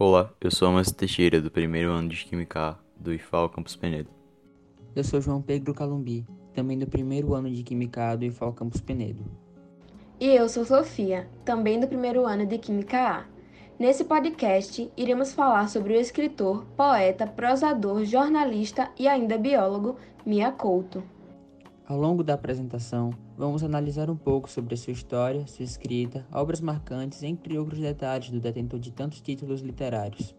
Olá, eu sou Amas Teixeira, do primeiro ano de Química A, do IFAL Campus Penedo. Eu sou João Pedro Calumbi, também do primeiro ano de Química A do IFAL Campus Penedo. E eu sou Sofia, também do primeiro ano de Química A. Nesse podcast, iremos falar sobre o escritor, poeta, prosador, jornalista e ainda biólogo Mia Couto. Ao longo da apresentação, vamos analisar um pouco sobre sua história, sua escrita, obras marcantes, entre outros detalhes do detentor de tantos títulos literários.